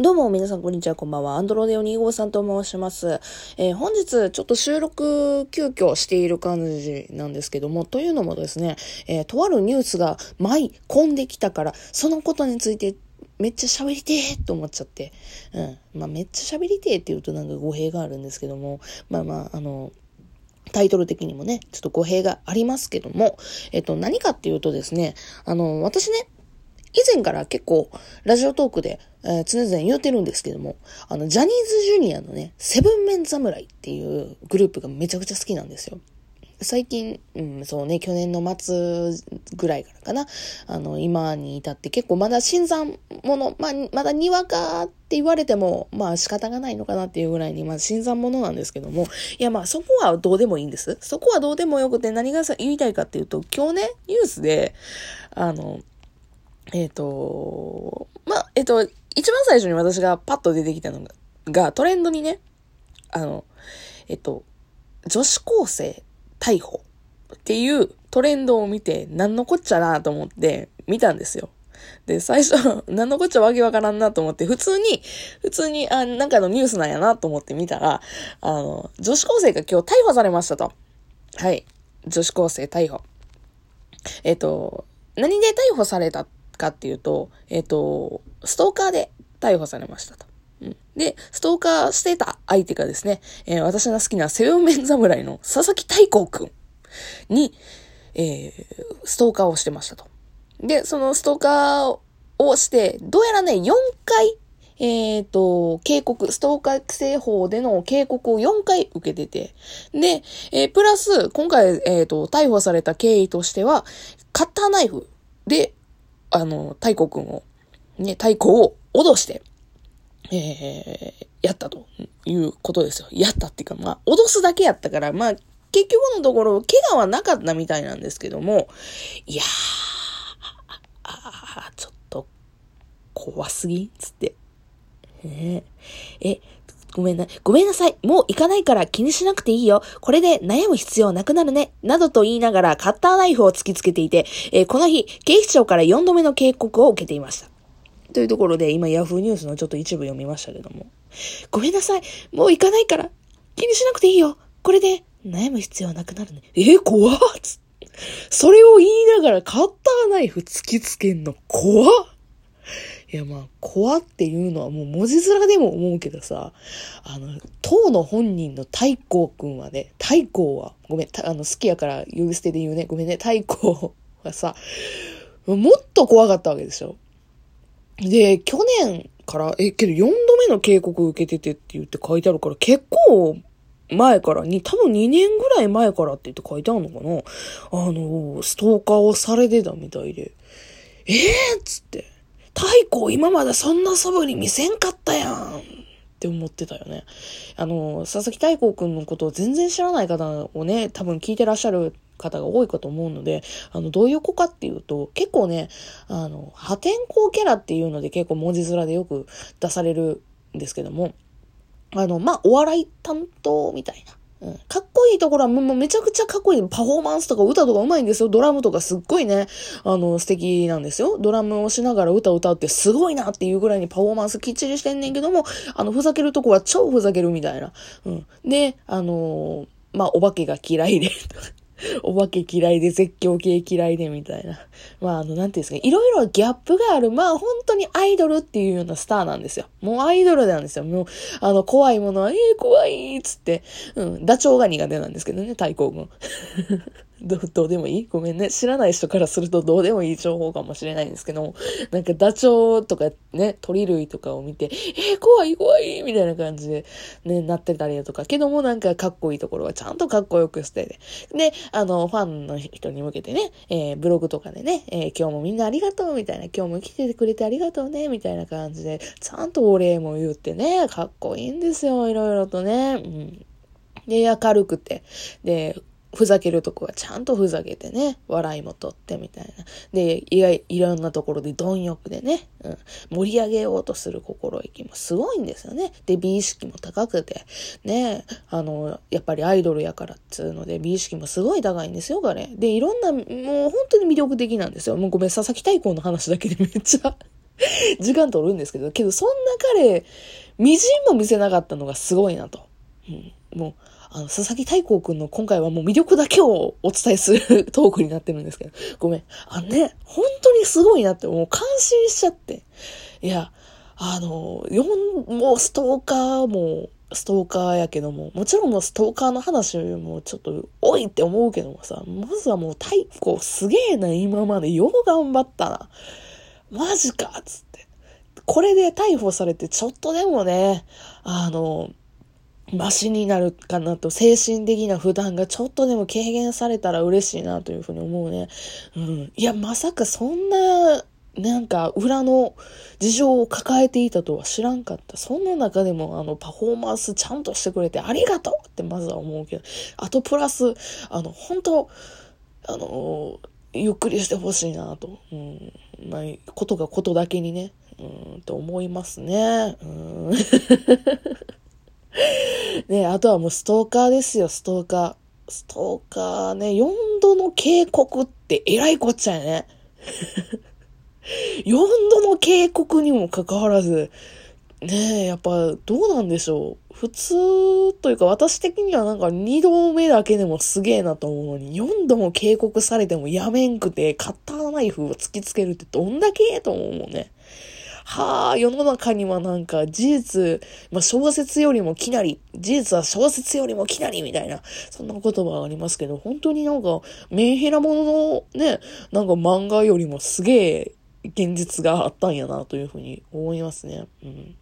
どうも、皆さん、こんにちは、こんばんは。アンドロデオ2号さんと申します。えー、本日、ちょっと収録、急遽している感じなんですけども、というのもですね、えー、とあるニュースが舞い込んできたから、そのことについて、めっちゃ喋りてーと思っちゃって、うん。まあ、めっちゃ喋りてーって言うとなんか語弊があるんですけども、まあまあ、あの、タイトル的にもね、ちょっと語弊がありますけども、えっと、何かっていうとですね、あの、私ね、以前から結構、ラジオトークで、えー、常々言うてるんですけども、あの、ジャニーズジュニアのね、セブンメン侍っていうグループがめちゃくちゃ好きなんですよ。最近、うん、そうね、去年の末ぐらいからかな。あの、今に至って結構まだ新参者、まあ、まだにわかって言われても、まあ仕方がないのかなっていうぐらいに、まあ新参者なんですけども、いやまあそこはどうでもいいんです。そこはどうでもよくて何が言いたいかっていうと、今日ね、ニュースで、あの、えっ、ー、と、まあ、えっ、ー、と、一番最初に私がパッと出てきたのが、トレンドにね、あの、えっ、ー、と、女子高生逮捕っていうトレンドを見て、なんのこっちゃなと思って見たんですよ。で、最初、なんのこっちゃわけわからんなと思って、普通に、普通に、あ、なんかのニュースなんやなと思って見たら、あの、女子高生が今日逮捕されましたと。はい。女子高生逮捕。えっ、と、何で逮捕されたかっていうと、えっ、ー、と、ストーカーで逮捕されましたと。うん、で、ストーカーしてた相手がですね、えー、私が好きなセブンメン侍の佐々木太閤くんに、えー、ストーカーをしてましたと。で、そのストーカーをして、どうやらね、4回、えっ、ー、と、警告、ストーカー規制法での警告を4回受けてて、で、えー、プラス、今回、えっ、ー、と、逮捕された経緯としては、カッターナイフであの、太鼓くんを、ね、太鼓を脅して、えー、やったということですよ。やったっていうか、まあ、脅すだけやったから、まあ、結局のところ、怪我はなかったみたいなんですけども、いやー、あちょっと、怖すぎ？んつって。えー、え、ごめんな、ごめんなさい。もう行かないから気にしなくていいよ。これで悩む必要なくなるね。などと言いながらカッターナイフを突きつけていて、えー、この日、警視庁から4度目の警告を受けていました。というところで、今ヤフーニュースのちょっと一部読みましたけども。ごめんなさい。もう行かないから気にしなくていいよ。これで悩む必要なくなるね。えー、怖っそれを言いながらカッターナイフ突きつけんの怖っいや、まあ、怖っていうのはもう文字面でも思うけどさ、あの、当の本人の太閤くんはね、太閤は、ごめん、あの、好きやから呼び捨てで言うね。ごめんね、太閤はさ、もっと怖かったわけでしょ。で、去年から、え、けど4度目の警告受けててって言って書いてあるから、結構前からに、多分2年ぐらい前からって言って書いてあるのかなあの、ストーカーをされてたみたいで。ええー、っつって。太鼓今までそんな素振り見せんかったやんって思ってたよね。あの、佐々木太鼓くんのことを全然知らない方をね、多分聞いてらっしゃる方が多いかと思うので、あの、どういう子かっていうと、結構ね、あの、破天荒キャラっていうので結構文字面でよく出されるんですけども、あの、まあ、お笑い担当みたいな。うん、かっこいいところはもうめちゃくちゃかっこいい。パフォーマンスとか歌とか上手いんですよ。ドラムとかすっごいね、あの、素敵なんですよ。ドラムをしながら歌歌うってすごいなっていうぐらいにパフォーマンスきっちりしてんねんけども、あの、ふざけるとこは超ふざけるみたいな。うん。で、あのー、まあ、お化けが嫌いで お化け嫌いで絶叫系嫌いでみたいな。まあ、あの、なんていうんですか、いろいろギャップがある。まあ、本当にアイドルっていうようなスターなんですよ。もうアイドルなんですよ。もう、あの、怖いものは、ええー、怖いっつって、うん、ダチョウが苦手なんですけどね、太鼓軍。ど どうでもいい？ごめんね。知らない人からするとどうでもいい情報かもしれないんですけども、なんかダチョウとかね、鳥類とかを見て、えー、怖い怖いみたいな感じでね、なってたりだとか、けどもなんかかっこいいところはちゃんとかっこよくしてて、で、あの、ファンの人に向けてね、えー、ブログとかでね、えー、今日もみんなありがとうみたいな、今日も来てくれてありがとうね、みたいな感じで、ちゃんとお礼も言ってね、かっこいいんですよ、いろいろとね。うん。で、明るくて。で、ふざけるとこはちゃんとふざけてね、笑いも取ってみたいな。で、いやいろんなところで貪欲でね、うん、盛り上げようとする心意気もすごいんですよね。で、美意識も高くて、ね、あの、やっぱりアイドルやからっつうので、美意識もすごい高いんですよ、彼。で、いろんな、もう本当に魅力的なんですよ。もうごめん、佐々木大光の話だけで めっちゃ時間取るんですけど、けどそんな彼、みじんも見せなかったのがすごいなと。うん、もう、あの、佐々木太閤くんの今回はもう魅力だけをお伝えするトークになってるんですけど、ごめん。あのね、本当にすごいなって、もう感心しちゃって。いや、あの、ん、もうストーカーも、ストーカーやけども、もちろんもうストーカーの話もちょっと多いって思うけどもさ、まずはもう太鼓すげえな、今までよう頑張ったな。マジかつって。これで逮捕されてちょっとでもね、あの、マシになるかなと、精神的な負担がちょっとでも軽減されたら嬉しいなというふうに思うね。うん。いや、まさかそんな、なんか裏の事情を抱えていたとは知らんかった。そんな中でもあのパフォーマンスちゃんとしてくれてありがとうってまずは思うけど、あとプラス、あの、本当あの、ゆっくりしてほしいなと。うん。まあ、ことがことだけにね、うん、と思いますね。うん。ねあとはもうストーカーですよ、ストーカー。ストーカーね、4度の警告ってえらいこっちゃやね。4度の警告にもかかわらず、ねえ、やっぱどうなんでしょう。普通というか私的にはなんか2度目だけでもすげえなと思うのに、4度も警告されてもやめんくてカッターナイフを突きつけるってどんだけと思うもんね。はあ、世の中にはなんか事実、まあ、小説よりもきなり、事実は小説よりもきなりみたいな、そんな言葉がありますけど、本当になんか、メンヘラもののね、なんか漫画よりもすげえ現実があったんやなというふうに思いますね。うん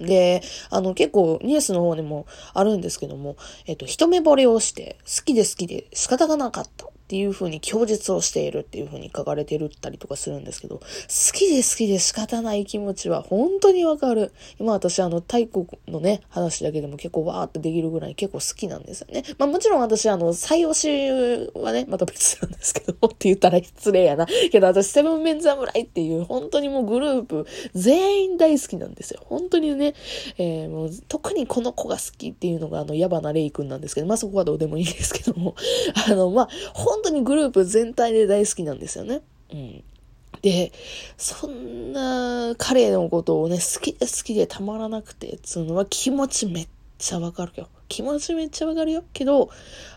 で、あの、結構ニュースの方でもあるんですけども、えっと、一目惚れをして、好きで好きで仕方がなかった。っっていう風に供述をしているっていう風に書かれてるったりとかするんですけど、好きで好きで仕方ない気持ちは本当にわかる。今私あの太鼓のね、話だけでも結構わーってできるぐらい結構好きなんですよね。まあもちろん私あの、最推しはね、また別なんですけど、って言ったら失礼やな。けど私セブンメン侍っていう本当にもうグループ全員大好きなんですよ。本当にね、えー、もう特にこの子が好きっていうのがあの、矢花レイ君なんですけど、まあそこはどうでもいいですけども、あの、まあ、当にグループ全体で大好きなんですよね。うん。で、そんな彼のことをね、好きで好きでたまらなくて、つうのは気持ちめっちゃわかるよ。気持ちめっちゃわかるよ。けど、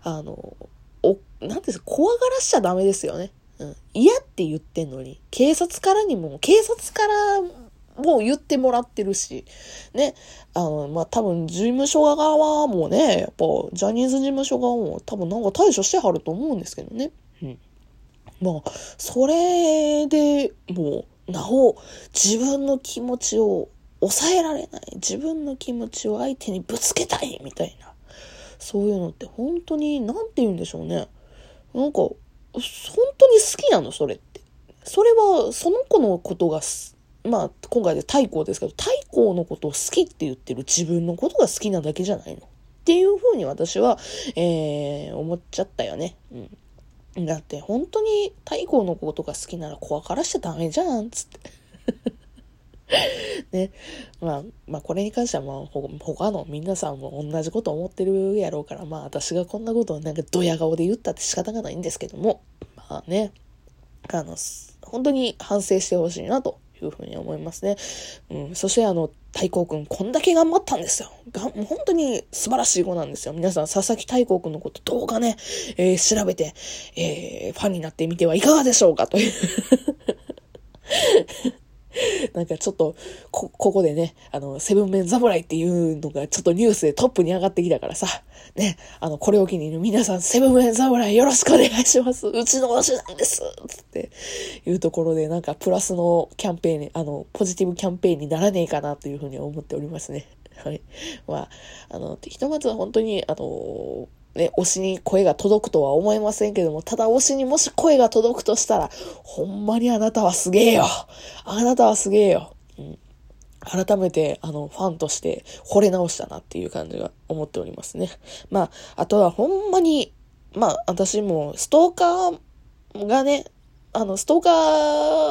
あの、お、なんですか、怖がらしちゃダメですよね。うん。嫌って言ってんのに、警察からにも、警察からも言ってもらってるし、ね、あの、まあ、多分事務所側もね、やっぱジャニーズ事務所側も多分なんか対処してはると思うんですけどね。うん。まあ、それでもう、なお、自分の気持ちを抑えられない。自分の気持ちを相手にぶつけたいみたいな。そういうのって本当に、なんて言うんでしょうね。なんか、本当に好きなの、それって。それは、その子のことがまあ、今回で太閤ですけど、太閤のことを好きって言ってる自分のことが好きなだけじゃないのっていうふうに私は、えー、思っちゃったよね。うん。だって、本当に太閤のことが好きなら怖からしちゃダメじゃん、つって。ね。まあ、まあ、これに関しては、まあ、他の皆さんも同じこと思ってるやろうから、まあ、私がこんなことをなんかドヤ顔で言ったって仕方がないんですけども、まあね、あの、本当に反省してほしいなというふうに思いますね。うん、そしてあの、太閤くん、こんだけ頑張ったんですよ。がもう本当に素晴らしい子なんですよ。皆さん、佐々木太閤くんのこと動画ね、えー、調べて、えー、ファンになってみてはいかがでしょうかというなんかちょっと、こ、ここでね、あの、セブンメン侍っていうのがちょっとニュースでトップに上がってきたからさ、ね、あの、これを機に皆さん、セブンメン侍よろしくお願いします。うちの推しなんですつっていうところで、なんかプラスのキャンペーンに、あの、ポジティブキャンペーンにならねえかなというふうに思っておりますね。はい。まあ、あの、ひとまずは本当に、あの、ね、推しに声が届くとは思えませんけども、ただ推しにもし声が届くとしたら、ほんまにあなたはすげえよ。あなたはすげえよ、うん、改めて、あの、ファンとして惚れ直したなっていう感じが思っておりますね。まあ、あとはほんまに、まあ、私もストーカーがね、あの、ストーカ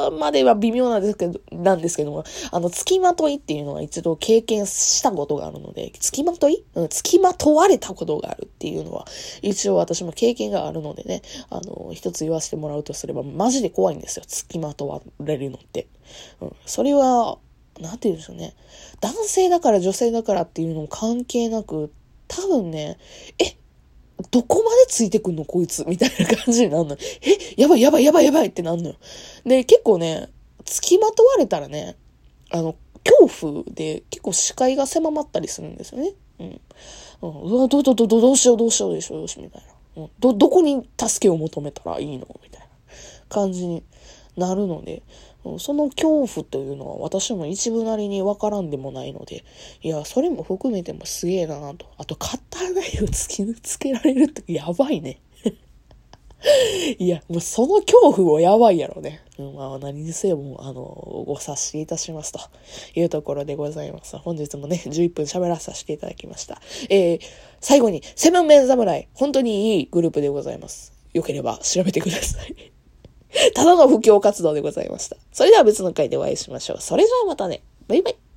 ーまでは微妙なんですけど、なんですけども、あの、付きまといっていうのは一度経験したことがあるので、付きまとい？うん、付きまとわれたことがあるっていうのは、一応私も経験があるのでね、あの、一つ言わせてもらうとすれば、マジで怖いんですよ、付きまとわれるのって。うん、それは、なんて言うんでしょうね。男性だから女性だからっていうのも関係なく、多分ね、え、どこまでついてくんのこいつみたいな感じになるの。え、やばいやばいやばいやばいってなんのよ。で、結構ね、付きまとわれたらね、あの、恐怖で結構視界が狭まったりするんですよね。うん。うん、う、ど、ど、ど、ど、どうしようどうしようどうしようどうしようみたいな。うん。ど、どこに助けを求めたらいいの？みたいな感じになるので、その恐怖というのは私も一部なりにわからんでもないので、いや、それも含めてもすげえなと。あと、カッターナイフ突きつけられるってやばいね。いや、もうその恐怖もやばいやろね。うん、まあ何にせよもう、あの、ご察しいたしますというところでございます。本日もね、11分喋らさせていただきました。えー、最後に、セブンメン侍、本当にいいグループでございます。よければ調べてください。ただの布教活動でございました。それでは別の回でお会いしましょう。それじゃあまたね。バイバイ。